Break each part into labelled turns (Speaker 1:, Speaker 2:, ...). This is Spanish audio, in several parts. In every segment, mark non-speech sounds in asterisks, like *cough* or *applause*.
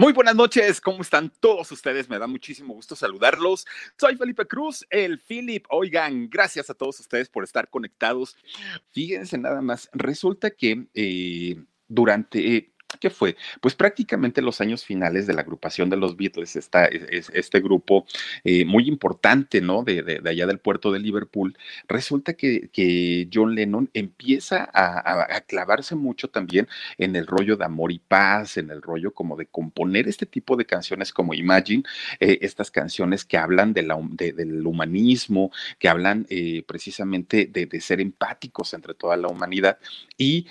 Speaker 1: Muy buenas noches, ¿cómo están todos ustedes? Me da muchísimo gusto saludarlos. Soy Felipe Cruz, el Philip. Oigan, gracias a todos ustedes por estar conectados. Fíjense nada más, resulta que eh, durante... ¿Qué fue? Pues prácticamente los años finales de la agrupación de los Beatles, esta, es, este grupo eh, muy importante, ¿no? De, de, allá del puerto de Liverpool, resulta que, que John Lennon empieza a, a, clavarse mucho también en el rollo de amor y paz, en el rollo como de componer este tipo de canciones como Imagine, eh, estas canciones que hablan de la, de, del humanismo, que hablan eh, precisamente de, ser empáticos entre toda la humanidad. Y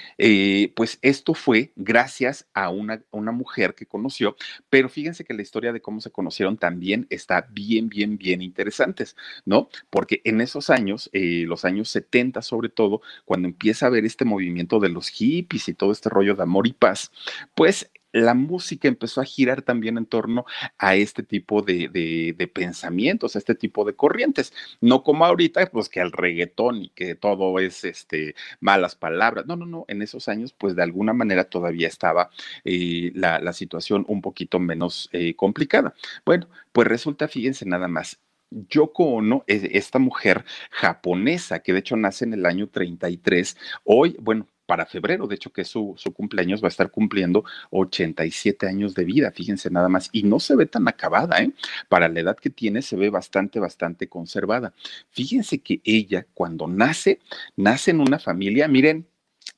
Speaker 1: pues esto fue gracias a una, una mujer que conoció, pero fíjense que la historia de cómo se conocieron también está bien, bien, bien interesantes, ¿no? Porque en esos años, eh, los años 70 sobre todo, cuando empieza a haber este movimiento de los hippies y todo este rollo de amor y paz, pues la música empezó a girar también en torno a este tipo de, de, pensamientos, a este tipo de corrientes. No como ahorita, pues que el reggaetón y que todo es este, malas palabras. No, no, no. En esos años, pues de alguna manera todavía estaba eh, la, la, situación un poquito menos eh, complicada. Bueno, pues resulta, fíjense nada más, Yoko Ono, esta mujer japonesa que de hecho nace en el año 33, hoy, bueno, para febrero, de hecho que su, su cumpleaños va a estar cumpliendo 87 años de vida, fíjense nada más, y no se ve tan acabada, ¿eh? Para la edad que tiene se ve bastante, bastante conservada. Fíjense que ella cuando nace, nace en una familia, miren,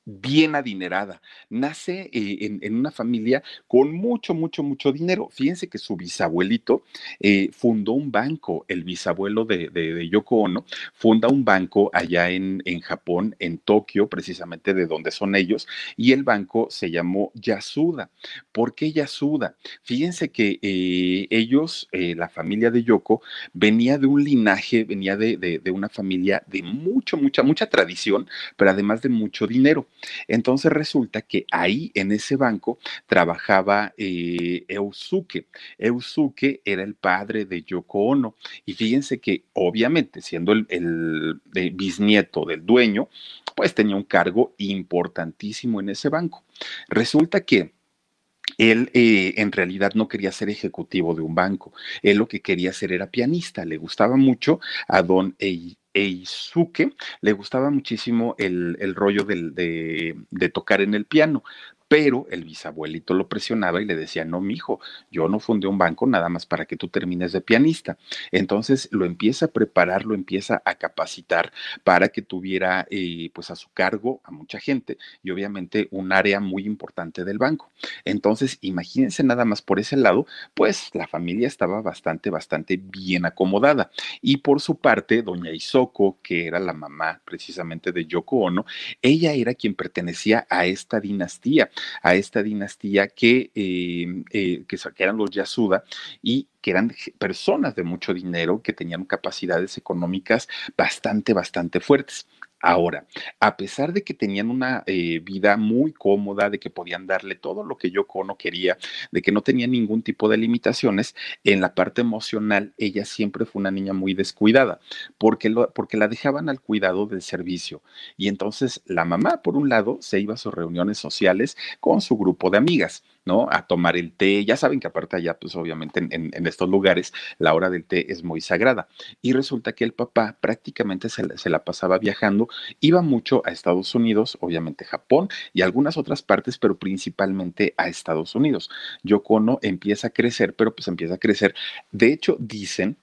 Speaker 1: bien adinerada. Nace eh, en, una familia con mucho, mucho, mucho dinero. Fíjense que su bisabuelito eh, fundó un banco, el bisabuelo de, de, Yoko Ono, funda un banco allá en, en Japón, en Tokio, precisamente de donde son ellos, y el banco se llamó Yasuda. ¿Por qué Yasuda? Fíjense que eh, ellos, la familia de Yoko, venía de un linaje, venía de, de una familia de mucho, mucha, mucha tradición, pero además de mucho dinero. Entonces resulta que ahí en ese banco trabajaba eh, Eusuke. Eusuke era el padre de Yoko Ono. Y fíjense que obviamente siendo el, el bisnieto del dueño, pues tenía un cargo importantísimo en ese banco. Resulta que él eh, en realidad no quería ser ejecutivo de un banco, él lo que quería hacer era pianista, le gustaba mucho a don Eisuke, le gustaba muchísimo el, el rollo de, de, tocar en el piano, pero el bisabuelito lo presionaba y le decía, no, mijo, yo no fundé un banco nada más para que tú termines de pianista. Entonces lo empieza a preparar, lo empieza a capacitar para que tuviera eh, pues a su cargo a mucha gente y obviamente un área muy importante del banco. Entonces, imagínense nada más por ese lado, pues la familia estaba bastante, bastante bien acomodada. Y por su parte, doña Isoko, que era la mamá precisamente de Yoko Ono, ella era quien pertenecía a esta dinastía a esta dinastía que, eh, eh, que, que eran los Yasuda y que eran personas de mucho dinero, que tenían capacidades económicas bastante, bastante fuertes. Ahora, a pesar de que tenían una eh, vida muy cómoda, de que podían darle todo lo que Yoko no quería, de que no tenía ningún tipo de limitaciones, en la parte emocional ella siempre fue una niña muy descuidada, porque, lo, porque la dejaban al cuidado del servicio. Y entonces la mamá, por un lado, se iba a sus reuniones sociales con su grupo de amigas. ¿No? A tomar el té. Ya saben que aparte allá, pues obviamente en, estos lugares, la hora del té es muy sagrada. Y resulta que el papá prácticamente se, se, la pasaba viajando, iba mucho a Estados Unidos, obviamente Japón y algunas otras partes, pero principalmente a Estados Unidos. Yoko Ono empieza a crecer, pero pues empieza a crecer. De hecho, dicen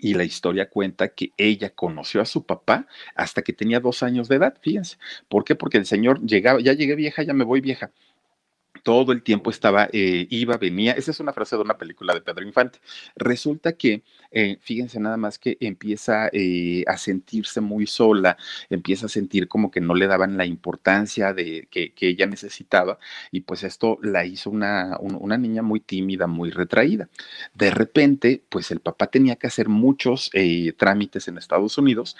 Speaker 1: y la historia cuenta que ella conoció a su papá hasta que tenía dos años de edad, fíjense. ¿Por qué? Porque el señor llegaba, ya llegué vieja, ya me voy vieja todo el tiempo estaba, eh, iba, venía. Esa es una frase de una película de Pedro Infante. Resulta que, eh, fíjense nada más que empieza eh, a sentirse muy sola, empieza a sentir como que no le daban la importancia de que, ella necesitaba y pues esto la hizo una, una, niña muy tímida, muy retraída. De repente, pues el papá tenía que hacer muchos trámites en Estados Unidos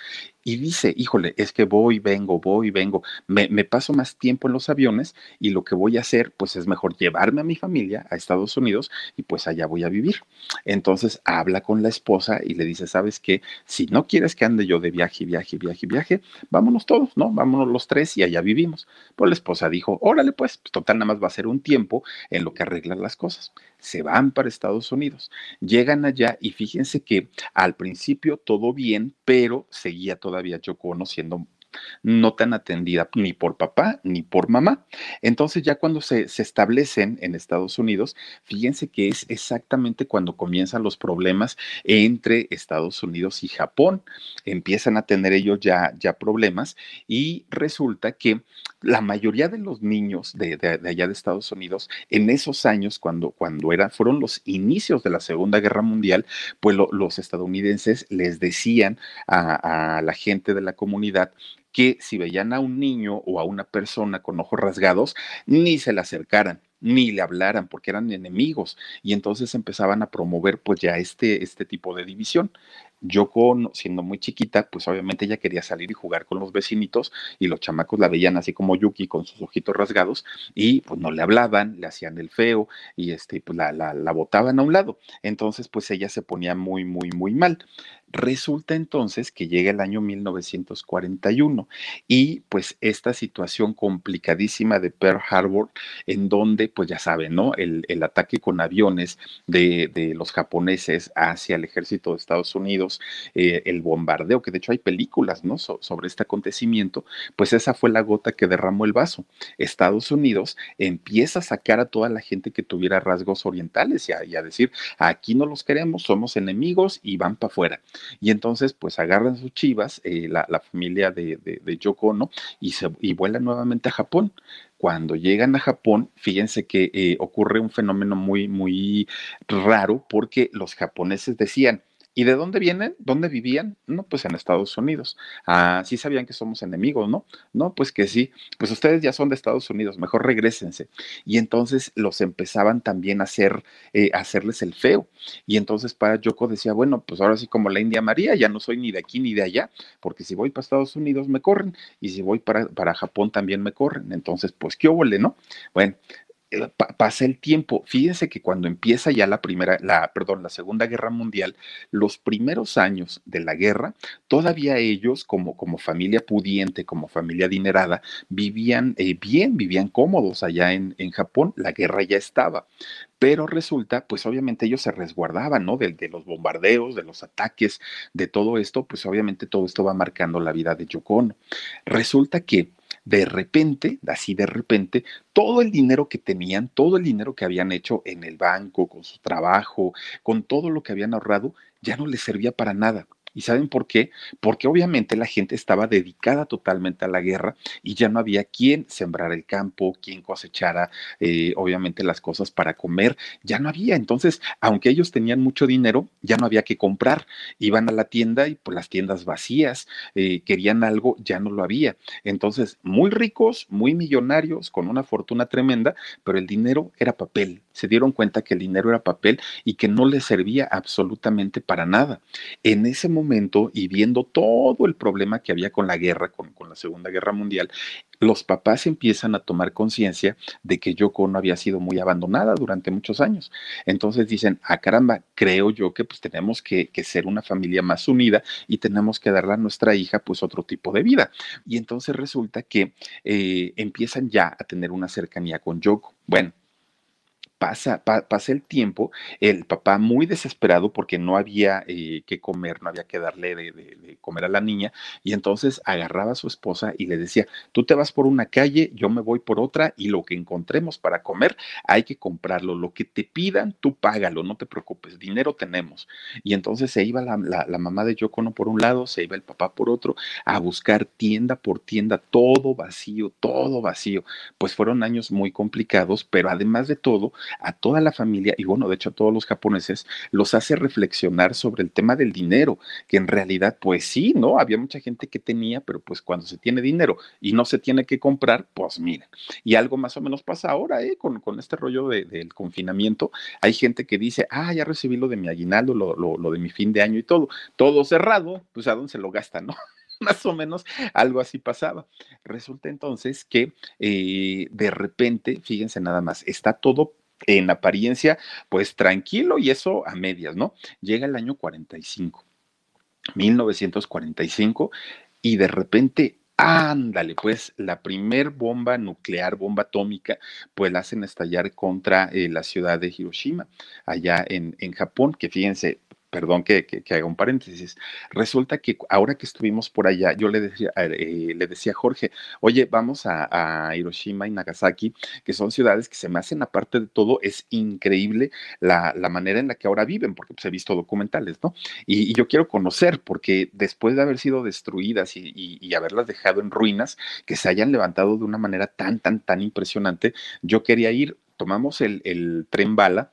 Speaker 1: y dice, híjole, es que voy, vengo, voy, vengo, me, paso más tiempo en los aviones y lo que voy a hacer, pues es mejor llevarme a mi familia a Estados Unidos y pues allá voy a vivir. Entonces habla con la esposa y le dice, ¿sabes qué? Si no quieres que ande yo de viaje, viaje, viaje, viaje, vámonos todos, ¿no? Vámonos los tres y allá vivimos. Pues la esposa dijo, órale pues, pues total, nada más va a ser un tiempo en lo que arreglan las cosas. Se van para Estados Unidos, llegan allá y fíjense que al principio todo bien, pero seguía todavía Yoko siendo no tan atendida ni por papá ni por mamá. Entonces ya cuando se, se, establecen en Estados Unidos, fíjense que es exactamente cuando comienzan los problemas entre Estados Unidos y Japón. Empiezan a tener ellos ya, ya problemas y resulta que la mayoría de los niños de, de, allá de Estados Unidos, en esos años, cuando, cuando fueron los inicios de la Segunda Guerra Mundial, pues lo, los estadounidenses les decían a la gente de la comunidad que si veían a un niño o a una persona con ojos rasgados, ni se le acercaran ni le hablaran porque eran enemigos y entonces empezaban a promover pues ya este, este tipo de división. Yo con, siendo muy chiquita, pues obviamente ella quería salir y jugar con los vecinitos y los chamacos la veían así como Yuki con sus ojitos rasgados y pues no le hablaban, le hacían el feo y este, pues la, la, la botaban a un lado. Entonces pues ella se ponía muy, muy, muy mal. Resulta entonces que llega el año 1941 y pues esta situación complicadísima de Pearl Harbor, en donde pues ya saben, ¿no? El, el ataque con aviones de, de, los japoneses hacia el ejército de Estados Unidos, eh, el bombardeo, que de hecho hay películas, ¿no? So, sobre este acontecimiento, pues esa fue la gota que derramó el vaso. Estados Unidos empieza a sacar a toda la gente que tuviera rasgos orientales y a, decir, aquí no los queremos, somos enemigos y van para afuera. Y entonces, pues agarran sus chivas, eh, la, familia de, de, de Yoko Ono, y, se, y vuelan nuevamente a Japón cuando llegan a Japón, fíjense que eh, ocurre un fenómeno muy, muy raro porque los japoneses decían, ¿Y de dónde vienen? ¿Dónde vivían? No, pues en Estados Unidos. Ah, sí sabían que somos enemigos, ¿no? No, pues que sí. Pues ustedes ya son de Estados Unidos, mejor regresense. Y entonces los empezaban también a hacer, eh, hacerles el feo. Y entonces para Yoko decía, bueno, pues ahora sí como la India María, ya no soy ni de aquí ni de allá, porque si voy para Estados Unidos me corren, y si voy para, para Japón también me corren. Entonces, pues qué óvole, ¿no? Bueno, pasa el tiempo. Fíjense que cuando empieza ya la primera, la, perdón, la Segunda Guerra Mundial, los primeros años de la guerra, todavía ellos, como, como familia pudiente, como familia adinerada, vivían eh, bien, vivían cómodos allá en, en Japón. La guerra ya estaba pero resulta, pues obviamente ellos se resguardaban, ¿no? De, de, los bombardeos, de los ataques, de todo esto, pues obviamente todo esto va marcando la vida de Yoko Ono. Resulta que de repente, así de repente, todo el dinero que tenían, todo el dinero que habían hecho en el banco, con su trabajo, con todo lo que habían ahorrado, ya no les servía para nada. ¿Y saben por qué? Porque obviamente la gente estaba dedicada totalmente a la guerra y ya no había quien sembrara el campo, quien cosechara, eh, obviamente, las cosas para comer, ya no había. Entonces, aunque ellos tenían mucho dinero, ya no había que comprar. Iban a la tienda y pues las tiendas vacías, eh, querían algo, ya no lo había. Entonces, muy ricos, muy millonarios, con una fortuna tremenda, pero el dinero era papel. Se dieron cuenta que el dinero era papel y que no les servía absolutamente para nada. En ese momento, y viendo todo el problema que había con la guerra, con, con la Segunda Guerra Mundial, los papás empiezan a tomar conciencia de que Yoko no había sido muy abandonada durante muchos años. Entonces dicen, ah caramba, creo yo que pues tenemos que, que ser una familia más unida y tenemos que darle a nuestra hija pues otro tipo de vida. Y entonces resulta que eh, empiezan ya a tener una cercanía con Yoko. Bueno, pasa, pasa el tiempo, el papá muy desesperado porque no había eh, que comer, no había que darle de, comer a la niña, y entonces agarraba a su esposa y le decía, tú te vas por una calle, yo me voy por otra, y lo que encontremos para comer hay que comprarlo, lo que te pidan, tú págalo, no te preocupes, dinero tenemos. Y entonces se iba la, la, mamá de Yocono por un lado, se iba el papá por otro, a buscar tienda por tienda, todo vacío, todo vacío. Pues fueron años muy complicados, pero además de todo, a toda la familia, y bueno, de hecho a todos los japoneses, los hace reflexionar sobre el tema del dinero, que en realidad, pues sí, ¿no? Había mucha gente que tenía, pero pues cuando se tiene dinero y no se tiene que comprar, pues miren. Y algo más o menos pasa ahora, ¿eh? Con, con este rollo del confinamiento, hay gente que dice, ah, ya recibí lo de mi aguinaldo, lo, lo, lo de mi fin de año y todo, todo cerrado, pues a dónde se lo gasta, ¿no? *laughs* más o menos algo así pasaba. Resulta entonces que eh, de repente, fíjense nada más, está todo en apariencia, pues tranquilo y eso a medias, ¿no? Llega el año 45, 1945, y de repente Ándale, pues la primer bomba nuclear, bomba atómica, pues la hacen estallar contra eh, la ciudad de Hiroshima, allá en, en Japón, que fíjense, perdón que, haga un paréntesis, resulta que ahora que estuvimos por allá, yo le decía, eh, le decía a Jorge, oye, vamos a, Hiroshima y Nagasaki, que son ciudades que se me hacen, aparte de todo, es increíble la, manera en la que ahora viven, porque pues, he visto documentales, ¿no? Y, yo quiero conocer, porque después de haber sido destruidas y, haberlas dejado en ruinas, que se hayan levantado de una manera tan, tan, tan impresionante, yo quería ir, tomamos el, el tren bala,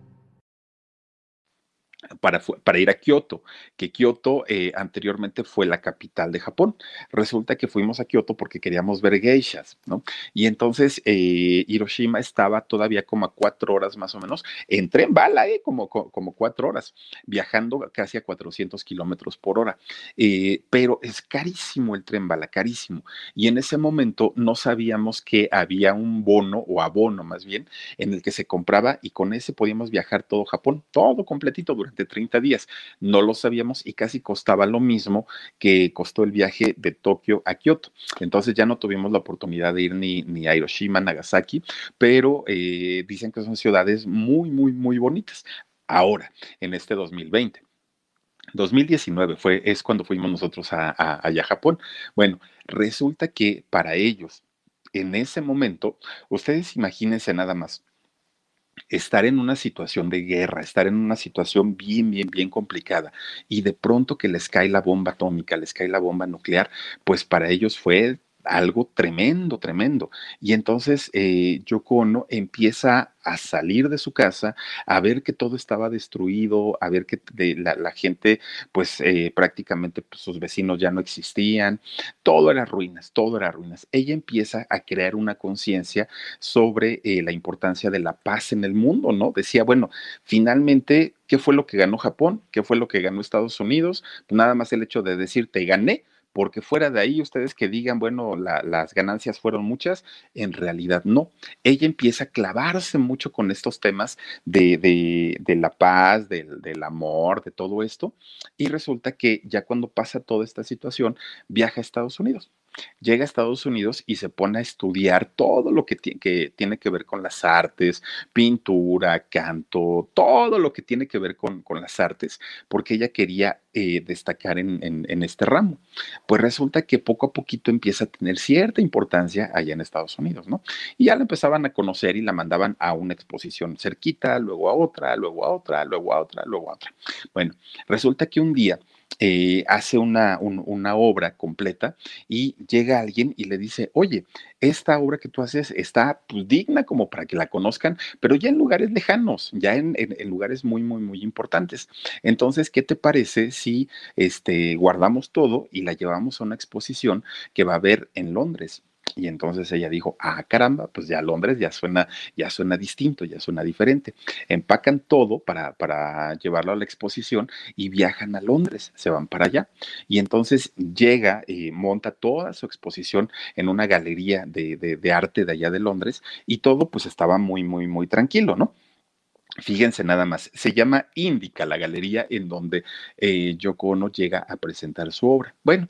Speaker 1: para, para ir a Kioto, que Kioto eh, anteriormente fue la capital de Japón. Resulta que fuimos a Kioto porque queríamos ver geishas, ¿no? Y entonces eh, Hiroshima estaba todavía como a cuatro horas más o menos, en tren bala, ¿eh? Como, como cuatro horas, viajando casi a 400 kilómetros por hora. Eh, pero es carísimo el tren bala, carísimo. Y en ese momento no sabíamos que había un bono, o abono más bien, en el que se compraba y con ese podíamos viajar todo Japón, todo completito durante 30 días. No lo sabíamos y casi costaba lo mismo que costó el viaje de Tokio a Kioto. Entonces ya no tuvimos la oportunidad de ir ni, ni a Hiroshima, Nagasaki, pero eh, dicen que son ciudades muy, muy, muy bonitas. Ahora, en este 2020. 2019 fue, es cuando fuimos nosotros a, allá a Japón. Bueno, resulta que para ellos, en ese momento, ustedes imagínense nada más, estar en una situación de guerra, estar en una situación bien, bien, bien complicada y de pronto que les cae la bomba atómica, les cae la bomba nuclear, pues para ellos fue algo tremendo, tremendo. Y entonces eh, Yoko Ono empieza a salir de su casa, a ver que todo estaba destruido, a ver que la, gente, pues eh, prácticamente pues, sus vecinos ya no existían, todo era ruinas, todo era ruinas. Ella empieza a crear una conciencia sobre eh, la importancia de la paz en el mundo, ¿no? Decía, bueno, finalmente, ¿qué fue lo que ganó Japón? ¿Qué fue lo que ganó Estados Unidos? Nada más el hecho de decir, te gané, porque fuera de ahí ustedes que digan, bueno, las ganancias fueron muchas, en realidad no. Ella empieza a clavarse mucho con estos temas de, de, la paz, del, del, amor, de todo esto, y resulta que ya cuando pasa toda esta situación, viaja a Estados Unidos llega a Estados Unidos y se pone a estudiar todo lo que, que, tiene que ver con las artes, pintura, canto, todo lo que tiene que ver con, las artes, porque ella quería eh, destacar en, este ramo. Pues resulta que poco a poquito empieza a tener cierta importancia allá en Estados Unidos, ¿no? Y ya la empezaban a conocer y la mandaban a una exposición cerquita, luego a otra, luego a otra, luego a otra, luego a otra. Bueno, resulta que un día eh, hace una, una, obra completa y llega alguien y le dice, oye, esta obra que tú haces está pues, digna como para que la conozcan, pero ya en lugares lejanos, ya en, lugares muy, muy, muy importantes. Entonces, ¿qué te parece si este, guardamos todo y la llevamos a una exposición que va a haber en Londres? Y entonces ella dijo, ah, caramba, pues ya Londres ya suena, ya suena distinto, ya suena diferente. Empacan todo para, para llevarlo a la exposición y viajan a Londres, se van para allá. Y entonces llega y monta toda su exposición en una galería de, de, arte de allá de Londres y todo pues estaba muy, muy, muy tranquilo, ¿no? Fíjense nada más, se llama Indica la galería en donde eh, Yoko Ono llega a presentar su obra. Bueno,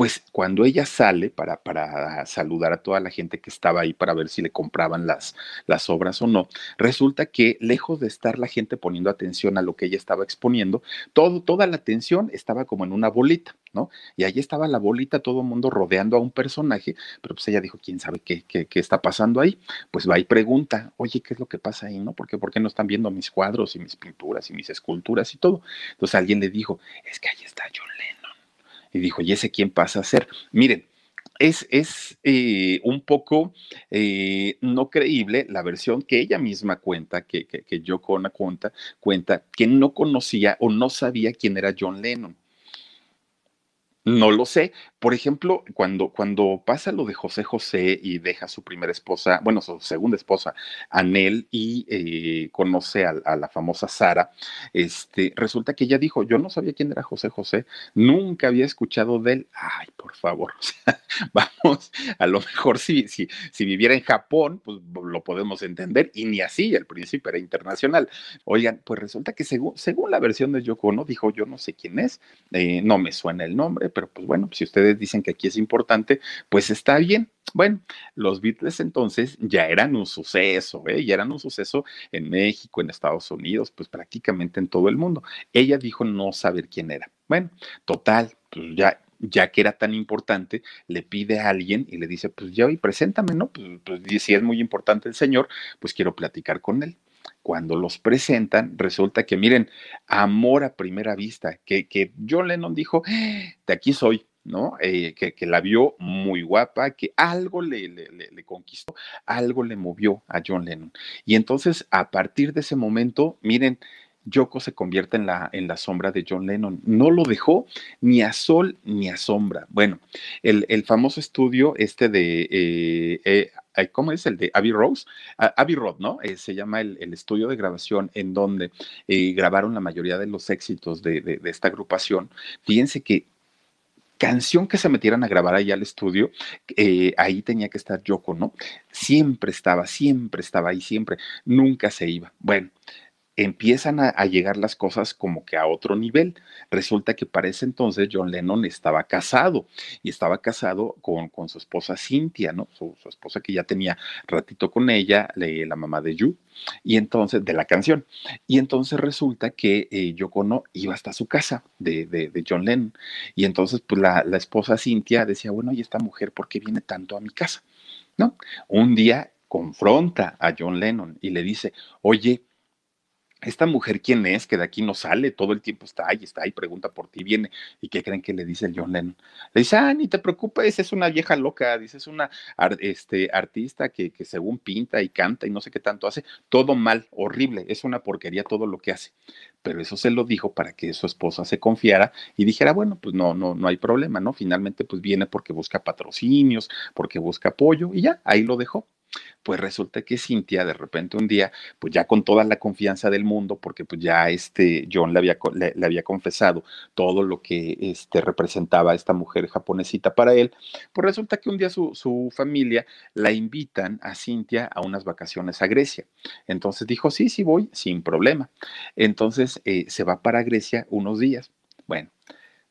Speaker 1: pues cuando ella sale para, para saludar a toda la gente que estaba ahí para ver si le compraban las, las obras o no, resulta que lejos de estar la gente poniendo atención a lo que ella estaba exponiendo, todo, toda la atención estaba como en una bolita, ¿no? Y ahí estaba la bolita, todo el mundo rodeando a un personaje, pero pues ella dijo, ¿quién sabe qué, qué, qué está pasando ahí? Pues va y pregunta, oye, ¿qué es lo que pasa ahí, no? ¿Por qué, ¿Por qué no están viendo mis cuadros y mis pinturas y mis esculturas y todo? Entonces alguien le dijo, es que ahí está John Lennon y dijo, ¿y ese quién pasa a ser? Miren, es, es eh, un poco eh, no creíble la versión que ella misma cuenta, que, que, que cuenta, cuenta, que no conocía o no sabía quién era John Lennon. No lo sé. Por ejemplo, cuando, cuando pasa lo de José José y deja a su primera esposa, bueno, su segunda esposa, Anel, y eh, conoce a, la famosa Sara, este, resulta que ella dijo, yo no sabía quién era José José, nunca había escuchado de él. Ay, por favor, *laughs* vamos, a lo mejor si, si, si viviera en Japón, pues lo podemos entender, y ni así, el príncipe era internacional. Oigan, pues resulta que según, según la versión de Yoko Ono, dijo, yo no sé quién es, eh, no me suena el nombre, pero pues bueno, si ustedes dicen que aquí es importante, pues está bien. Bueno, los Beatles entonces ya eran un suceso, ¿eh? ya eran un suceso en México, en Estados Unidos, pues prácticamente en todo el mundo. Ella dijo no saber quién era. Bueno, total, pues ya ya que era tan importante, le pide a alguien y le dice, pues ya, y preséntame, ¿no? Pues, pues si es muy importante el señor, pues quiero platicar con él cuando los presentan, resulta que, miren, amor a primera vista, que, que John Lennon dijo, de aquí soy, ¿no? Eh, que, que, la vio muy guapa, que algo le, le, le, conquistó, algo le movió a John Lennon. Y entonces, a partir de ese momento, miren, Yoko se convierte en la, en la sombra de John Lennon. No lo dejó ni a sol ni a sombra. Bueno, el, el famoso estudio este de, eh, eh, ¿cómo es? El de Abbey Rose, uh, Abbey Road, ¿no? Eh, se llama el, estudio de grabación en donde eh, grabaron la mayoría de los éxitos de, de, esta agrupación. Fíjense que canción que se metieran a grabar ahí al estudio, eh, ahí tenía que estar Yoko, ¿no? Siempre estaba, siempre estaba ahí, siempre, nunca se iba. Bueno, empiezan a, llegar las cosas como que a otro nivel. Resulta que para ese entonces John Lennon estaba casado y estaba casado con, con su esposa Cynthia, ¿no? Su, su, esposa que ya tenía ratito con ella, le, la mamá de Yu, y entonces, de la canción. Y entonces resulta que eh, Yoko no iba hasta su casa de, de, de, John Lennon. Y entonces, pues la, la esposa Cynthia decía, bueno, ¿y esta mujer por qué viene tanto a mi casa? ¿No? Un día confronta a John Lennon y le dice, oye, esta mujer quién es, que de aquí no sale, todo el tiempo está ahí, está ahí, pregunta por ti, viene, ¿y qué creen que le dice el John Lennon? Le dice, ah, ni te preocupes, es una vieja loca, dice, es una este, artista que, que según pinta y canta y no sé qué tanto hace, todo mal, horrible, es una porquería todo lo que hace. Pero eso se lo dijo para que su esposa se confiara y dijera, bueno, pues no, no, no hay problema, ¿no? Finalmente, pues viene porque busca patrocinios, porque busca apoyo y ya, ahí lo dejó pues resulta que Cintia de repente un día, pues ya con toda la confianza del mundo, porque pues ya este John le había, le, había confesado todo lo que este, representaba esta mujer japonesita para él, pues resulta que un día su, su familia la invitan a Cintia a unas vacaciones a Grecia. Entonces dijo, sí, sí voy, sin problema. Entonces eh, se va para Grecia unos días. Bueno,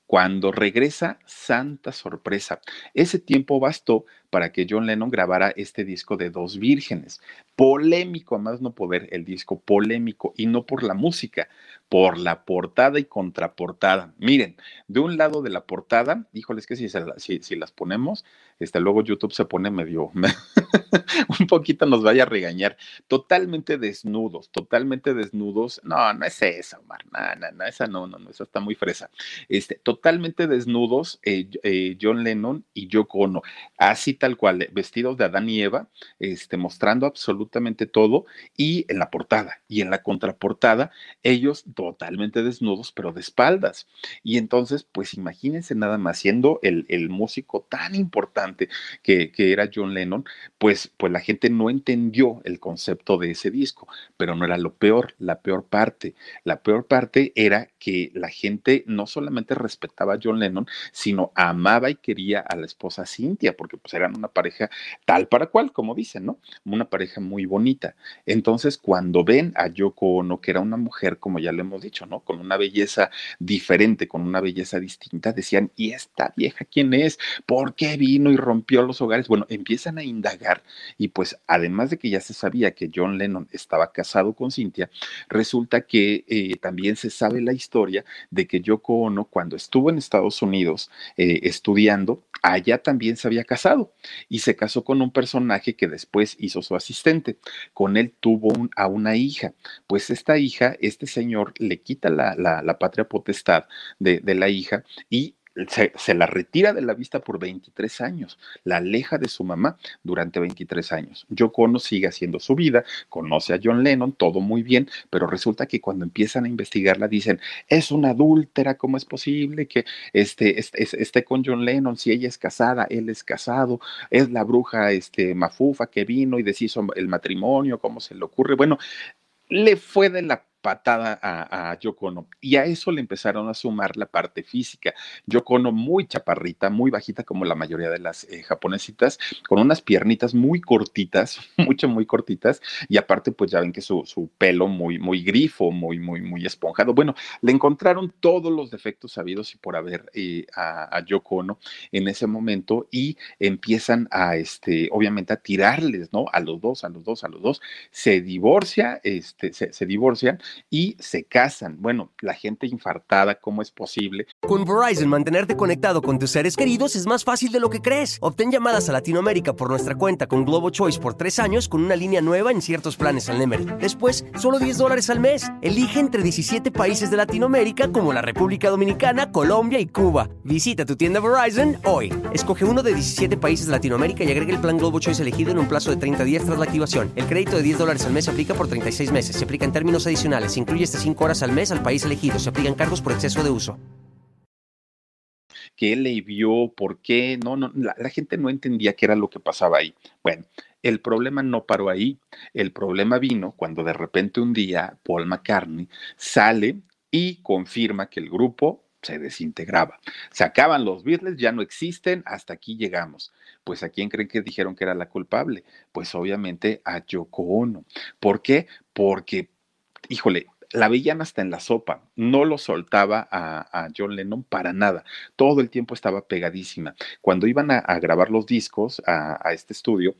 Speaker 1: cuando regresa, santa sorpresa. Ese tiempo bastó para que John Lennon grabara este disco de Dos Vírgenes. Polémico, a más no poder, el disco polémico, y no por la música, por la portada y contraportada. Miren, de un lado de la portada, híjoles que si, si, las ponemos, este, luego YouTube se pone medio, *laughs* un poquito nos vaya a regañar. Totalmente desnudos, totalmente desnudos. No, no es esa, Omar. No, no, no, esa no, no, no, esa está muy fresa. Este, totalmente desnudos, eh, eh, John Lennon y Yoko Ono. Así tal cual, vestidos de Adán y Eva, este, mostrando absolutamente todo y en la portada y en la contraportada, ellos totalmente desnudos, pero de espaldas. Y entonces, pues imagínense nada más, siendo el, el músico tan importante que, que, era John Lennon, pues, pues la gente no entendió el concepto de ese disco, pero no era lo peor, la peor parte. La peor parte era que la gente no solamente respetaba a John Lennon, sino amaba y quería a la esposa Cintia, porque pues una pareja tal para cual, como dicen, ¿no? Una pareja muy bonita. Entonces, cuando ven a Yoko Ono, que era una mujer, como ya le hemos dicho, ¿no? Con una belleza diferente, con una belleza distinta, decían, ¿y esta vieja quién es? ¿Por qué vino y rompió los hogares? Bueno, empiezan a indagar y pues además de que ya se sabía que John Lennon estaba casado con Cintia, resulta que eh, también se sabe la historia de que Yoko Ono, cuando estuvo en Estados Unidos eh, estudiando, allá también se había casado y se casó con un personaje que después hizo su asistente. Con él tuvo a una hija. Pues esta hija, este señor le quita la, la, patria potestad de, de la hija y se, la retira de la vista por 23 años, la aleja de su mamá durante 23 años. Yoko Ono sigue haciendo su vida, conoce a John Lennon, todo muy bien, pero resulta que cuando empiezan a investigarla dicen, es una adúltera, ¿cómo es posible que este, esté, con John Lennon si ella es casada, él es casado, es la bruja este, mafufa que vino y deshizo el matrimonio, ¿cómo se le ocurre? Bueno, le fue de la patada a, a Y a eso le empezaron a sumar la parte física. Yoko Ono muy chaparrita, muy bajita como la mayoría de las eh, japonesitas, con unas piernitas muy cortitas, *laughs* mucho, muy cortitas. Y aparte, pues ya ven que su, su pelo muy, muy grifo, muy, muy, muy esponjado. Bueno, le encontraron todos los defectos sabidos y por haber eh, a, a Yoko Ono en ese momento y empiezan a, este, obviamente, a tirarles, ¿no? A los dos, a los dos, a los dos. Se divorcia, este, se, se divorcian y se casan. Bueno, la gente infartada, ¿cómo es posible?
Speaker 2: Con Verizon, mantenerte conectado con tus seres queridos es más fácil de lo que crees. Obtén llamadas a Latinoamérica por nuestra cuenta con Globo Choice por tres años con una línea nueva en ciertos planes al Nemery. Después, solo 10 dólares al mes. Elige entre 17 países de Latinoamérica como la República Dominicana, Colombia y Cuba. Visita tu tienda Verizon hoy. Escoge uno de 17 países de Latinoamérica y agrega el plan Globo Choice elegido en un plazo de 30 días tras la activación. El crédito de 10 dólares al mes se aplica por 36 meses. Se aplica en términos adicionales se incluye hasta 5 horas al mes al país elegido. Se aplican cargos por exceso de uso.
Speaker 1: ¿Qué le vio? ¿Por qué? No, no, la, la gente no entendía qué era lo que pasaba ahí. Bueno, el problema no paró ahí. El problema vino cuando de repente un día Paul McCartney sale y confirma que el grupo se desintegraba. Se acaban los Beatles, ya no existen, hasta aquí llegamos. Pues a quién creen que dijeron que era la culpable? Pues obviamente a Yoko Ono. ¿Por qué? Porque híjole, la veían hasta en la sopa, no lo soltaba a, John Lennon para nada, todo el tiempo estaba pegadísima. Cuando iban a, grabar los discos a, este estudio,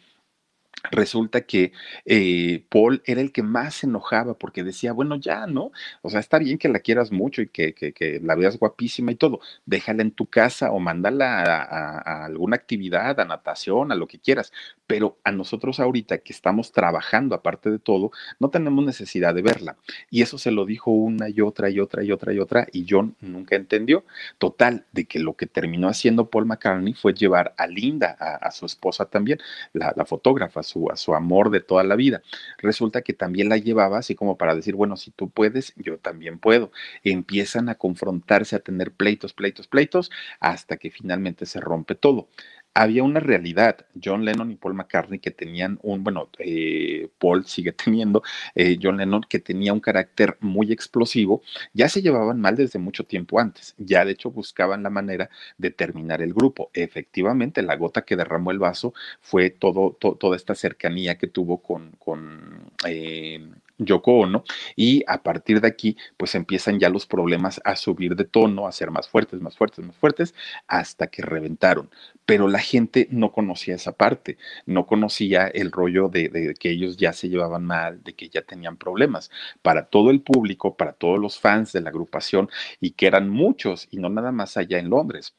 Speaker 1: resulta que eh, Paul era el que más se enojaba porque decía, bueno, ya, ¿no? O sea, está bien que la quieras mucho y que, que, la veas guapísima y todo, déjala en tu casa o mándala a, alguna actividad, a natación, a lo que quieras, pero a nosotros ahorita que estamos trabajando aparte de todo, no tenemos necesidad de verla. Y eso se lo dijo una y otra y otra y otra y otra y John nunca entendió. Total, de que lo que terminó haciendo Paul McCartney fue llevar a Linda, a, su esposa también, la, fotógrafa, su, a su amor de toda la vida. Resulta que también la llevaba así como para decir, bueno, si tú puedes, yo también puedo. Empiezan a confrontarse, a tener pleitos, pleitos, pleitos, hasta que finalmente se rompe todo había una realidad. John Lennon y Paul McCartney que tenían un, bueno, eh, Paul sigue *laughs* teniendo, eh, John Lennon que tenía un carácter muy explosivo, ya se llevaban mal desde mucho tiempo antes. Ya de hecho buscaban la manera de terminar el grupo. Efectivamente, la gota que derramó el vaso fue todo, toda esta cercanía que tuvo con, con eh, Yoko Ono, y a partir de aquí, pues empiezan ya los problemas a subir de tono, a ser más fuertes, más fuertes, más fuertes, hasta que reventaron. Pero la gente no conocía esa parte, no conocía el rollo de, de, que ellos ya se llevaban mal, de que ya tenían problemas. Para todo el público, para todos los fans de la agrupación, y que eran muchos, y no nada más allá en Londres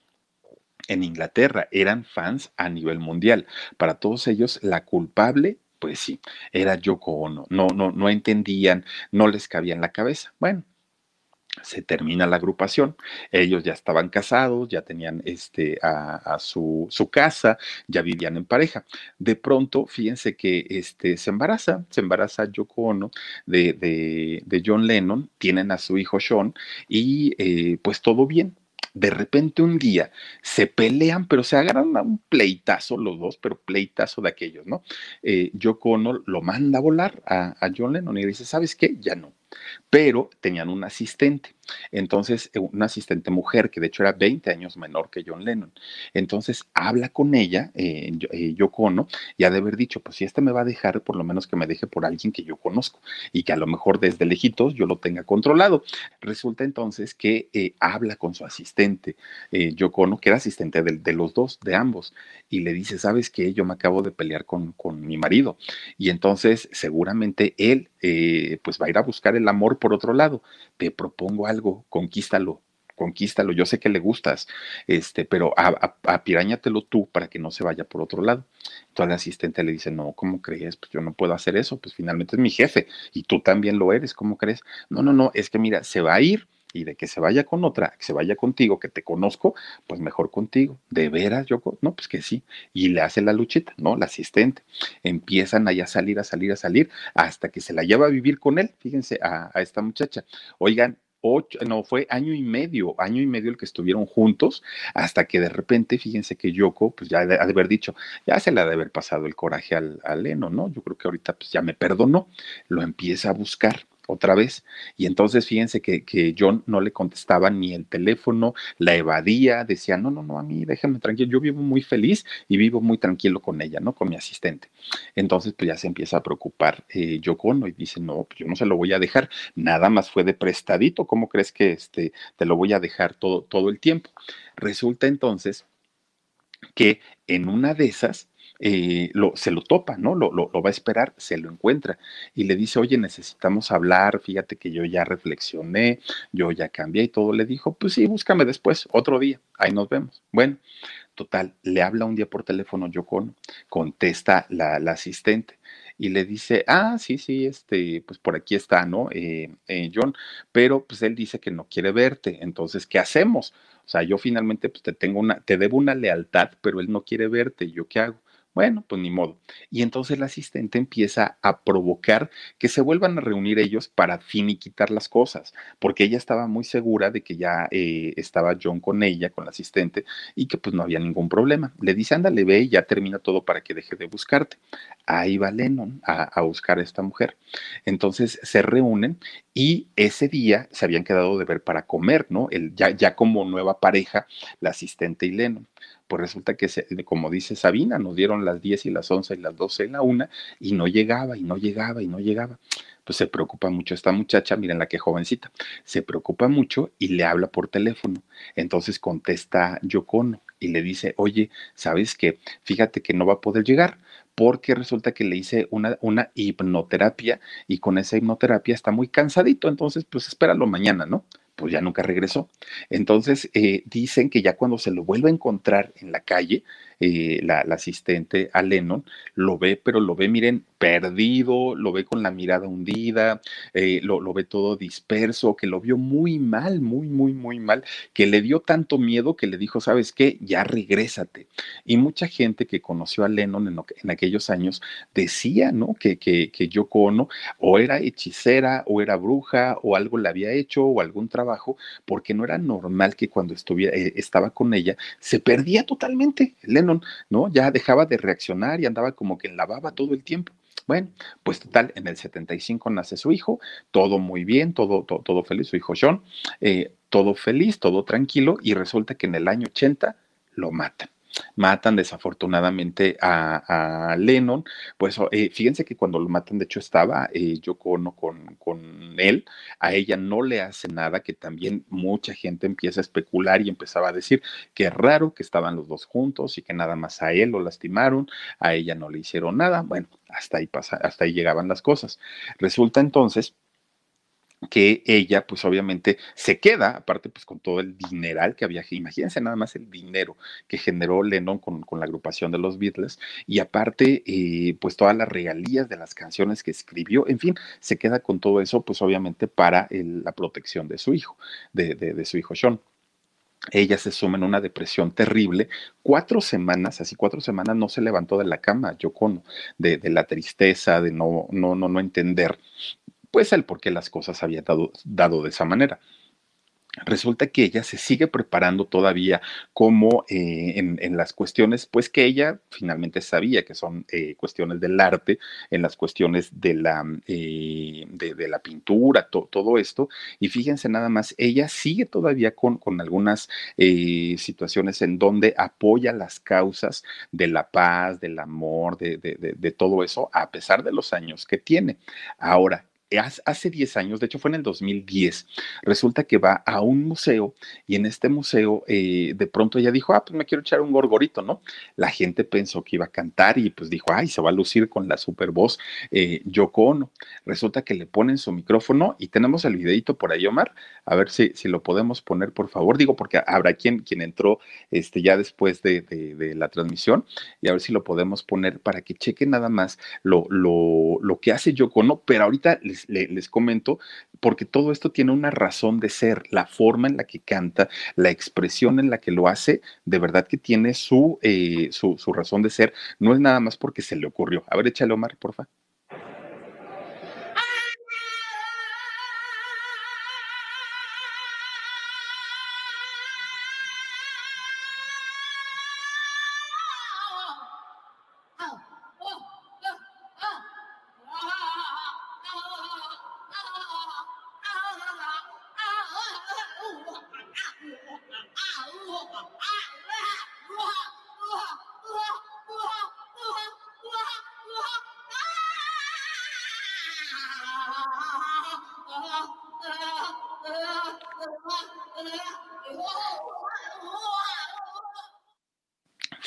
Speaker 1: en Inglaterra, eran fans a nivel mundial. Para todos ellos, la culpable pues sí, era Yoko Ono. No, no, no entendían, no les cabía en la cabeza. Bueno, se termina la agrupación, ellos ya estaban casados, ya tenían este, a, su, su, casa, ya vivían en pareja. De pronto, fíjense que este, se embaraza, se embaraza Yoko Ono de, de, de John Lennon, tienen a su hijo Sean y eh, pues todo bien, de repente un día se pelean, pero se agarran a un pleitazo los dos, pero pleitazo de aquellos, ¿no? Eh, Yoko lo manda a volar a, a John Lennon y dice, ¿sabes qué? Ya no pero tenían un asistente. Entonces, eh, una asistente mujer, que de hecho era 20 años menor que John Lennon. Entonces, habla con ella, eh, eh, Yoko Ono, y ha de haber dicho, pues si este me va a dejar, por lo menos que me deje por alguien que yo conozco y que a lo mejor desde lejitos yo lo tenga controlado. Resulta entonces que eh, habla con su asistente, Yoko Ono, que era asistente de, de, los dos, de ambos, y le dice, ¿sabes qué? Yo me acabo de pelear con, con mi marido. Y entonces, seguramente él, pues va a ir a buscar el amor por otro lado. Te propongo algo, conquístalo, conquístalo. Yo sé que le gustas, este, pero apirañatelo tú para que no se vaya por otro lado. Entonces el asistente le dice, no, ¿cómo crees? Pues yo no puedo hacer eso, pues finalmente es mi jefe y tú también lo eres, ¿cómo crees? No, no, no, es que mira, se va a ir y de que se vaya con otra, que se vaya contigo, que te conozco, pues mejor contigo. ¿De veras, yo No, pues que sí. Y le hace la luchita, ¿no? La asistente. Empiezan allá a salir, a salir, a salir, hasta que se la lleva a vivir con él, fíjense, a, a esta muchacha. Oigan, Ocho, no, fue año y medio, año y medio el que estuvieron juntos, hasta que de repente, fíjense que Yoko, pues ya ha de haber dicho, ya se le ha de haber pasado el coraje al, al Leno, ¿no? Yo creo que ahorita pues ya me perdonó, lo empieza a buscar otra vez. Y entonces fíjense que, que, John no le contestaba ni el teléfono, la evadía, decía, no, no, no, a mí déjame tranquilo, yo vivo muy feliz y vivo muy tranquilo con ella, ¿no? Con mi asistente. Entonces, pues ya se empieza a preocupar eh, Yocono y dice, no, pues yo no se lo voy a dejar, nada más fue de prestadito, ¿cómo crees que este, te lo voy a dejar todo, todo el tiempo? Resulta entonces que en una de esas, eh, lo, se lo topa, ¿no? Lo, lo, va a esperar, se lo encuentra y le dice, oye, necesitamos hablar, fíjate que yo ya reflexioné, yo ya cambié y todo. Le dijo, pues sí, búscame después, otro día, ahí nos vemos. Bueno, total, le habla un día por teléfono Yoko, contesta la, la asistente y le dice, ah, sí, sí, este, pues por aquí está, ¿no? Eh, eh, John, pero pues él dice que no quiere verte, entonces, ¿qué hacemos? O sea, yo finalmente pues te tengo una, te debo una lealtad, pero él no quiere verte, ¿yo qué hago? Bueno, pues ni modo. Y entonces el asistente empieza a provocar que se vuelvan a reunir ellos para finiquitar las cosas, porque ella estaba muy segura de que ya eh, estaba John con ella, con la asistente, y que pues no había ningún problema. Le dice, ándale, ve y ya termina todo para que deje de buscarte. Ahí va Lennon a, buscar a esta mujer. Entonces se reúnen y ese día se habían quedado de ver para comer, ¿no? El, ya como nueva pareja, la asistente y Lennon pues resulta que, se, como dice Sabina, nos dieron las 10 y las 11 y las 12 en la una y no llegaba y no llegaba y no llegaba. Pues se preocupa mucho esta muchacha, miren la que jovencita, se preocupa mucho y le habla por teléfono. Entonces contesta Yocono y le dice, oye, ¿sabes qué? Fíjate que no va a poder llegar porque resulta que le hice una, una hipnoterapia y con esa hipnoterapia está muy cansadito, entonces pues espéralo mañana, ¿no? Pues ya nunca regresó. Entonces, eh, dicen que ya cuando se lo vuelve a encontrar en la calle, eh, la, asistente a Lennon, lo ve, pero lo ve, miren, perdido, lo ve con la mirada hundida, eh, lo, lo, ve todo disperso, que lo vio muy mal, muy, muy, muy mal, que le dio tanto miedo que le dijo, ¿sabes qué? Ya regrésate. Y mucha gente que conoció a Lennon en, en aquellos años decía, ¿no? Que, que, que Yoko Ono o era hechicera, o era bruja, o algo le había hecho, o algún trabajo, porque no era normal que cuando estuviera, eh, estaba con ella se perdía totalmente. Lennon ¿no? Ya dejaba de reaccionar y andaba como que en todo el tiempo. Bueno, pues total, en el 75 nace su hijo, todo muy bien, todo, todo, todo feliz, su hijo John, eh, todo feliz, todo tranquilo, y resulta que en el año 80 lo matan matan desafortunadamente a, Lennon, pues eh, fíjense que cuando lo matan, de hecho estaba eh, Yoko Ono con, con él, a ella no le hace nada, que también mucha gente empieza a especular y empezaba a decir que es raro que estaban los dos juntos y que nada más a él lo lastimaron, a ella no le hicieron nada, bueno, hasta ahí pasa, hasta ahí llegaban las cosas. Resulta entonces que ella, pues obviamente se queda, aparte, pues con todo el dineral que había, imagínense nada más el dinero que generó Lennon con, la agrupación de los Beatles, y aparte, eh, pues todas las regalías de las canciones que escribió, en fin, se queda con todo eso, pues obviamente para la protección de su hijo, de, de su hijo Sean ella se suma en una depresión terrible. Cuatro semanas, así cuatro semanas, no se levantó de la cama, yo de, de la tristeza, de no, no, no, no entender, pues el por qué las cosas habían dado, dado de esa manera. Resulta que ella se sigue preparando todavía como eh, en, las cuestiones, pues que ella finalmente sabía que son eh, cuestiones del arte, en las cuestiones de la, eh, de, la pintura, todo esto. Y fíjense nada más, ella sigue todavía con, con algunas situaciones en donde apoya las causas de la paz, del amor, de, de todo eso, a pesar de los años que tiene. Ahora, hace 10 años, de hecho fue en el 2010, resulta que va a un museo y en este museo eh, de pronto ella dijo, ah, pues me quiero echar un gorgorito, ¿no? La gente pensó que iba a cantar y pues dijo, ay, se va a lucir con la super voz eh, Yoko Ono. Resulta que le ponen su micrófono y tenemos el videito por ahí, Omar, a ver si, si lo podemos poner, por favor. Digo, porque habrá quien, quien entró este, ya después de, la transmisión y a ver si lo podemos poner para que chequen nada más lo, lo, lo que hace Yoko Ono, pero ahorita les les, comento, porque todo esto tiene una razón de ser, la forma en la que canta, la expresión en la que lo hace, de verdad que tiene su, eh, su, su razón de ser, no es nada más porque se le ocurrió. A ver, échale, Omar, porfa.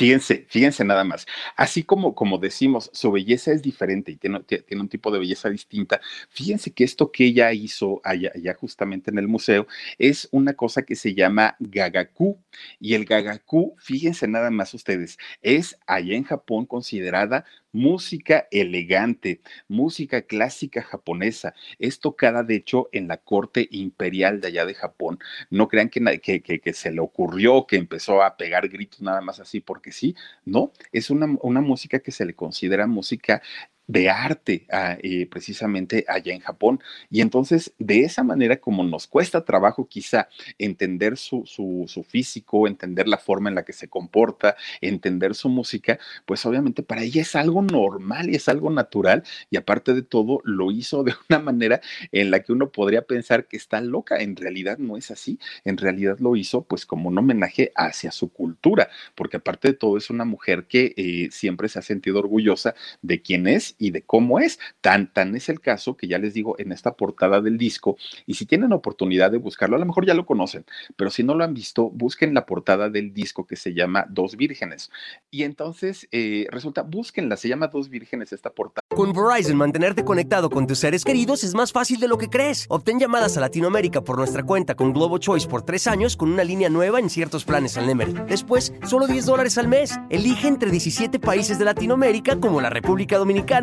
Speaker 1: Fíjense, fíjense nada más. Así como, como decimos, su belleza es diferente y tiene, tiene un tipo de belleza distinta. Fíjense que esto que ella hizo allá, allá, justamente en el museo es una cosa que se llama gagaku. Y el gagaku, fíjense nada más ustedes, es allá en Japón considerada música elegante, música clásica japonesa. Es tocada, de hecho, en la corte imperial de allá de Japón. No crean que, que, que, se le ocurrió, que empezó a pegar gritos nada más así porque sí. No, es una, una música que se le considera música de arte ah, eh, precisamente allá en Japón. Y entonces, de esa manera, como nos cuesta trabajo quizá entender su, su, su, físico, entender la forma en la que se comporta, entender su música, pues obviamente para ella es algo normal y es algo natural. Y aparte de todo, lo hizo de una manera en la que uno podría pensar que está loca. En realidad no es así. En realidad lo hizo pues como un homenaje hacia su cultura, porque aparte de todo es una mujer que eh, siempre se ha sentido orgullosa de quién es y de cómo es. Tan, tan es el caso que ya les digo en esta portada del disco, y si tienen oportunidad de buscarlo, a lo mejor ya lo conocen, pero si no lo han visto, busquen la portada del disco que se llama Dos Vírgenes. Y entonces eh, resulta, búsquenla, se llama Dos Vírgenes esta portada.
Speaker 2: Con Verizon, mantenerte conectado con tus seres queridos es más fácil de lo que crees. Obtén llamadas a Latinoamérica por nuestra cuenta con Globo Choice por tres años con una línea nueva en ciertos planes al Nemer. Después, solo 10 dólares al mes. Elige entre 17 países de Latinoamérica como la República Dominicana,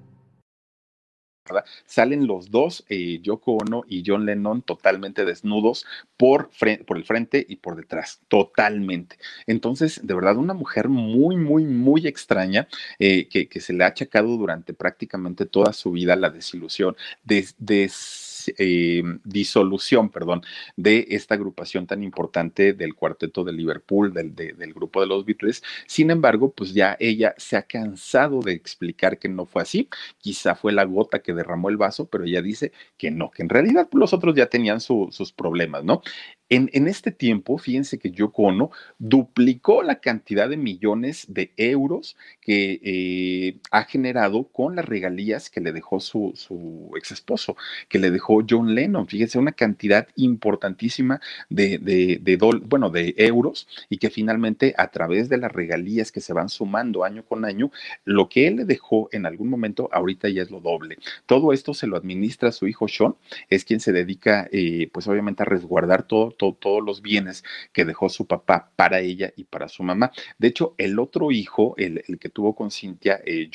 Speaker 1: Salen los dos, eh, Yoko Ono y John Lennon, totalmente desnudos por, por el frente y por detrás, totalmente. Entonces, de verdad, una mujer muy, muy, muy extraña eh, que, se le ha achacado durante prácticamente toda su vida la desilusión, desde eh, disolución, perdón, de esta agrupación tan importante del cuarteto de Liverpool, del, del grupo de los Beatles. Sin embargo, pues ya ella se ha cansado de explicar que no fue así. Quizá fue la gota que derramó el vaso, pero ella dice que no, que en realidad los otros ya tenían sus problemas, ¿no? En, este tiempo, fíjense que Yoko Ono duplicó la cantidad de millones de euros que eh, ha generado con las regalías que le dejó su, su ex esposo, que le dejó John Lennon. Fíjense, una cantidad importantísima de bueno, de euros y que finalmente a través de las regalías que se van sumando año con año, lo que él le dejó en algún momento, ahorita ya es lo doble. Todo esto se lo administra su hijo Sean, es quien se dedica, eh, pues obviamente, a resguardar todo, todos los bienes que dejó su papá para ella y para su mamá. De hecho, el otro hijo, el, que tuvo con Cintia, eh,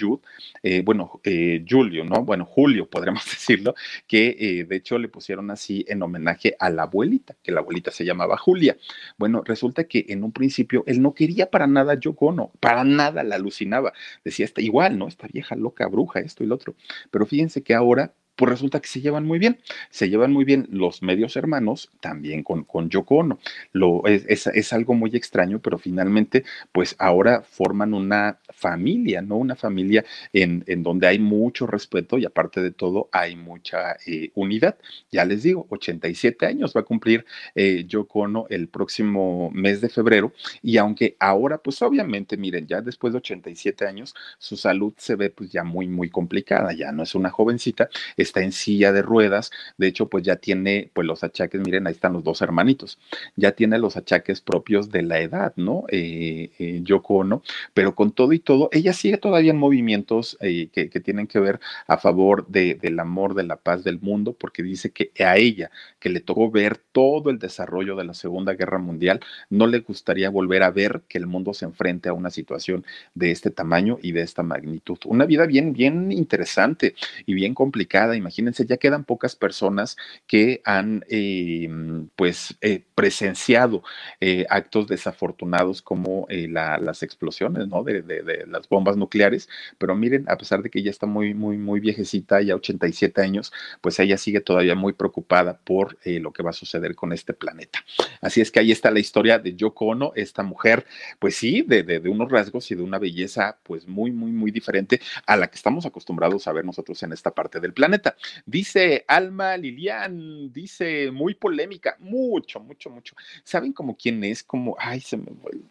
Speaker 1: eh, bueno, eh, Julio, ¿no? Bueno, Julio, *laughs* podríamos decirlo, que de hecho le pusieron así en homenaje a la abuelita, que la abuelita se llamaba Julia. Bueno, resulta que en un principio él no quería para nada Yoko Ono, para nada la alucinaba. Decía, está igual, ¿no? Esta vieja loca, bruja, esto y lo otro. Pero fíjense que ahora pues resulta que se llevan muy bien. Se llevan muy bien los medios hermanos también con, con Yoko Ono. Lo, es, es, algo muy extraño, pero finalmente, pues ahora forman una familia, ¿no? Una familia en, en donde hay mucho respeto y aparte de todo hay mucha eh, unidad. Ya les digo, 87 años va a cumplir eh, Yoko Ono el próximo mes de febrero y aunque ahora, pues obviamente, miren, ya después de 87 años, su salud se ve pues ya muy, muy complicada, ya no es una jovencita, está en silla de ruedas, de hecho, pues ya tiene pues los achaques, miren, ahí están los dos hermanitos, ya tiene los achaques propios de la edad, ¿no? Eh, eh, Yoko Ono, pero con todo y todo, ella sigue todavía en movimientos eh, que, que, tienen que ver a favor de, del amor, de la paz del mundo, porque dice que a ella, que le tocó ver todo el desarrollo de la Segunda Guerra Mundial, no le gustaría volver a ver que el mundo se enfrente a una situación de este tamaño y de esta magnitud. Una vida bien, bien interesante y bien complicada imagínense, ya quedan pocas personas que han eh, pues eh, presenciado eh, actos desafortunados como las explosiones, ¿no? De, las bombas nucleares, pero miren, a pesar de que ya está muy, muy, muy viejecita, ya 87 años, pues ella sigue todavía muy preocupada por lo que va a suceder con este planeta. Así es que ahí está la historia de Yoko Ono, esta mujer, pues sí, de, de unos rasgos y de una belleza, pues muy, muy, muy diferente a la que estamos acostumbrados a ver nosotros en esta parte del planeta. Dice Alma Lilian, dice muy polémica, mucho, mucho, mucho. ¿Saben como quién es? Como, ay, se me,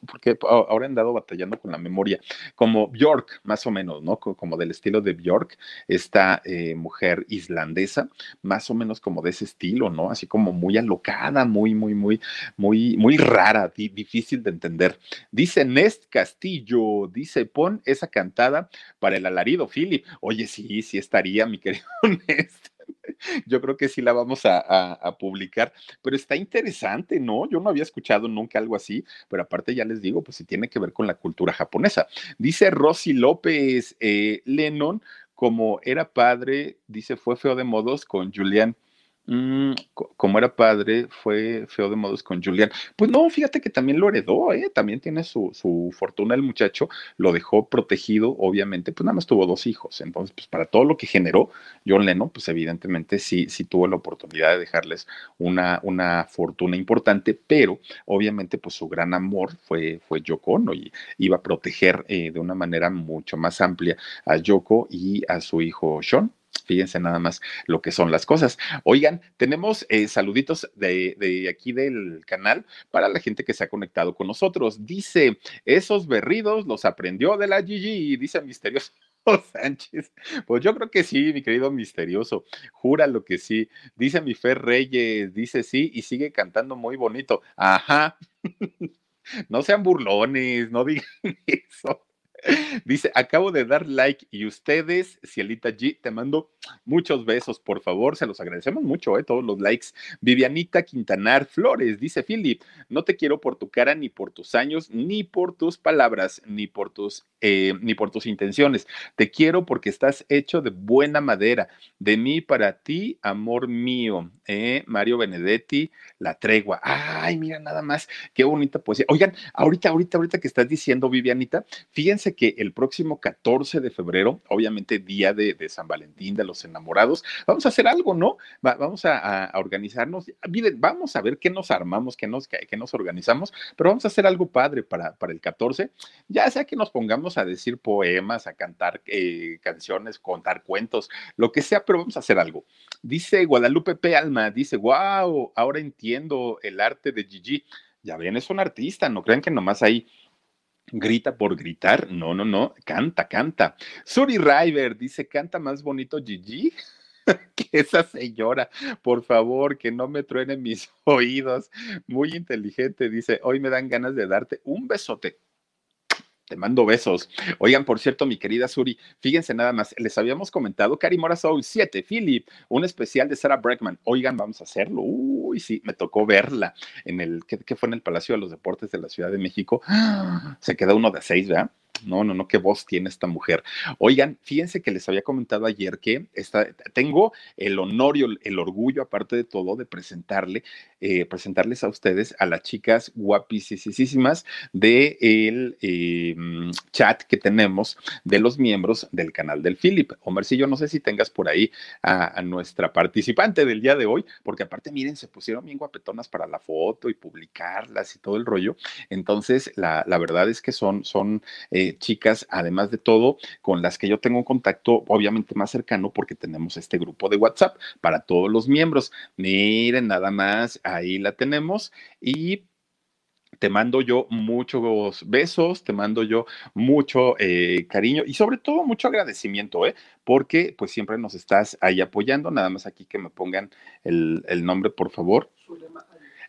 Speaker 1: porque ahora he andado batallando con la memoria, como Bjork, más o menos, ¿no? Como del estilo de Bjork, esta eh, mujer islandesa, más o menos como de ese estilo, ¿no? Así como muy alocada, muy, muy, muy, muy, muy rara, difícil de entender. Dice Nest Castillo, dice, pon esa cantada para el alarido, Philip. Oye, sí, sí estaría, mi querido *laughs* Yo creo que sí la vamos a, publicar, pero está interesante, ¿no? Yo no había escuchado nunca algo así, pero aparte ya les digo, pues sí tiene que ver con la cultura japonesa. Dice Rosy López, eh, Lennon, como era padre, dice, fue feo de modos con Julián. Mm, como era padre, fue feo de modos con Julián. Pues no, fíjate que también lo heredó, ¿eh? también tiene su, su, fortuna el muchacho, lo dejó protegido, obviamente, pues nada más tuvo dos hijos. Entonces, pues para todo lo que generó John Lennon, pues evidentemente sí, sí tuvo la oportunidad de dejarles una, una fortuna importante, pero obviamente, pues su gran amor fue, fue Yoko Ono y iba a proteger eh, de una manera mucho más amplia a Yoko y a su hijo Sean. Fíjense nada más lo que son las cosas. Oigan, tenemos eh, saluditos de, aquí del canal para la gente que se ha conectado con nosotros. Dice, esos berridos los aprendió de la Gigi, dice Misterioso *laughs* Sánchez. Pues yo creo que sí, mi querido Misterioso. Jura lo que sí. Dice mi Fer Reyes, dice sí y sigue cantando muy bonito. Ajá. *laughs* No sean burlones, no digan *laughs* eso. Dice, acabo de dar like y ustedes, Cielita G, te mando muchos besos, por favor, se los agradecemos mucho, eh, todos los likes. Vivianita Quintanar Flores, dice Philip, no te quiero por tu cara, ni por tus años, ni por tus palabras, ni por tus, eh, ni por tus intenciones. Te quiero porque estás hecho de buena madera, de mí para ti, amor mío. Eh, Mario Benedetti, la tregua. Ay, mira nada más, qué bonita poesía. Oigan, ahorita, ahorita, ahorita que estás diciendo, Vivianita, fíjense que el próximo 14 de febrero, obviamente día de, San Valentín, de los enamorados, vamos a hacer algo, ¿no? vamos a, organizarnos. Vamos a ver qué nos armamos, qué nos, qué nos organizamos, pero vamos a hacer algo padre para, el 14, ya sea que nos pongamos a decir poemas, a cantar eh, canciones, contar cuentos, lo que sea, pero vamos a hacer algo. Dice Guadalupe P. Alma, dice, wow, ahora entiendo el arte de Gigi. Ya ven, es un artista, no crean que nomás ahí grita por gritar. No, no, no, canta, canta. Suri River dice, canta más bonito Gigi *laughs* que esa señora, por favor, que no me truenen mis *laughs* oídos. Muy inteligente, dice, hoy me dan ganas de darte un besote. Te mando besos. Oigan, por cierto, mi querida Suri, fíjense nada más, les habíamos comentado Karimora Soul 7, Philip, un especial de Sarah Breckman. Oigan, vamos a hacerlo. Uy, sí, me tocó verla en el, ¿qué, fue en el Palacio de los Deportes de la Ciudad de México? Se queda uno de seis, ¿verdad? No, no, no, qué voz tiene esta mujer. Oigan, fíjense que les había comentado ayer que tengo el honor y el, orgullo, aparte de todo, de presentarle, eh, presentarles a ustedes a las chicas guapísimas del de eh, chat que tenemos de los miembros del canal del Philip. Omercillo, no sé si tengas por ahí a, nuestra participante del día de hoy, porque aparte, miren, se pusieron bien guapetonas para la foto y publicarlas y todo el rollo. Entonces, la, verdad es que son, son eh, chicas, además de todo, con las que yo tengo contacto obviamente más cercano porque tenemos este grupo de WhatsApp para todos los miembros. Miren, nada más, ahí la tenemos y te mando yo muchos besos, te mando yo mucho eh, cariño y sobre todo mucho agradecimiento, ¿eh? porque pues siempre nos estás ahí apoyando. Nada más aquí que me pongan el, el nombre, por favor.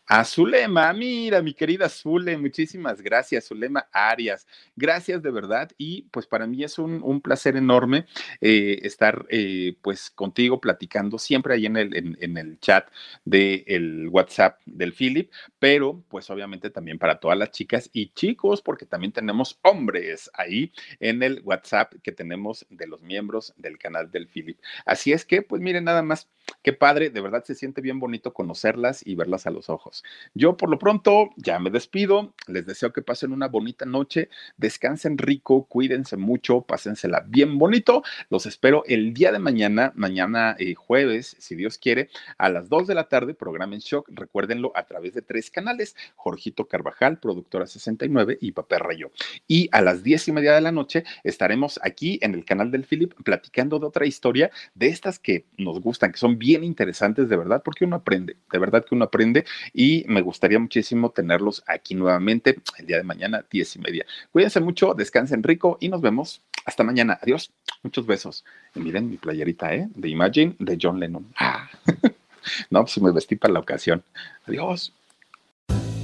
Speaker 1: A Zulema, mira, mi querida Zule, muchísimas gracias, Zulema Arias. Gracias de verdad y pues para mí es un, placer enorme eh, estar eh, pues contigo platicando siempre ahí en el, en, el chat del WhatsApp del Philip, pero pues obviamente también para todas las chicas y chicos, porque también tenemos hombres ahí en el WhatsApp que tenemos de los miembros del canal del Philip. Así es que pues miren nada más, qué padre, de verdad se siente bien bonito conocerlas y verlas a los ojos. Yo por lo pronto ya me despido, les deseo que pasen una bonita noche, descansen rico, cuídense mucho, pásensela bien bonito. Los espero el día de mañana, mañana eh, jueves, si Dios quiere, a las 2 de la tarde, programa en shock, recuérdenlo a través de tres canales, Jorgito Carvajal, productora 69 y Papel Rayo. Y a las 10 y media de la noche estaremos aquí en el canal del Philip platicando de otra historia de estas que nos gustan, que son bien interesantes de verdad, porque uno aprende, de verdad que uno aprende y me gustaría muchísimo tenerlos aquí nuevamente el día de mañana, diez y media. Cuídense mucho, descansen rico y nos vemos hasta mañana. Adiós, muchos besos. Miren mi playerita, ¿eh? De Imagine de John Lennon. Ah. *laughs* no, pues me vestí para la ocasión. Adiós.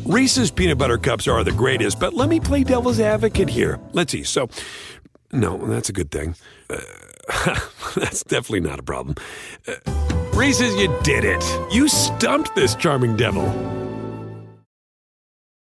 Speaker 3: Reese's peanut butter cups are the greatest, but let me play devil's advocate here. Let's see. So, no, that's a good thing. Uh, *laughs* that's definitely not a problem. Uh, Reese's, you did it. You stumped this charming devil.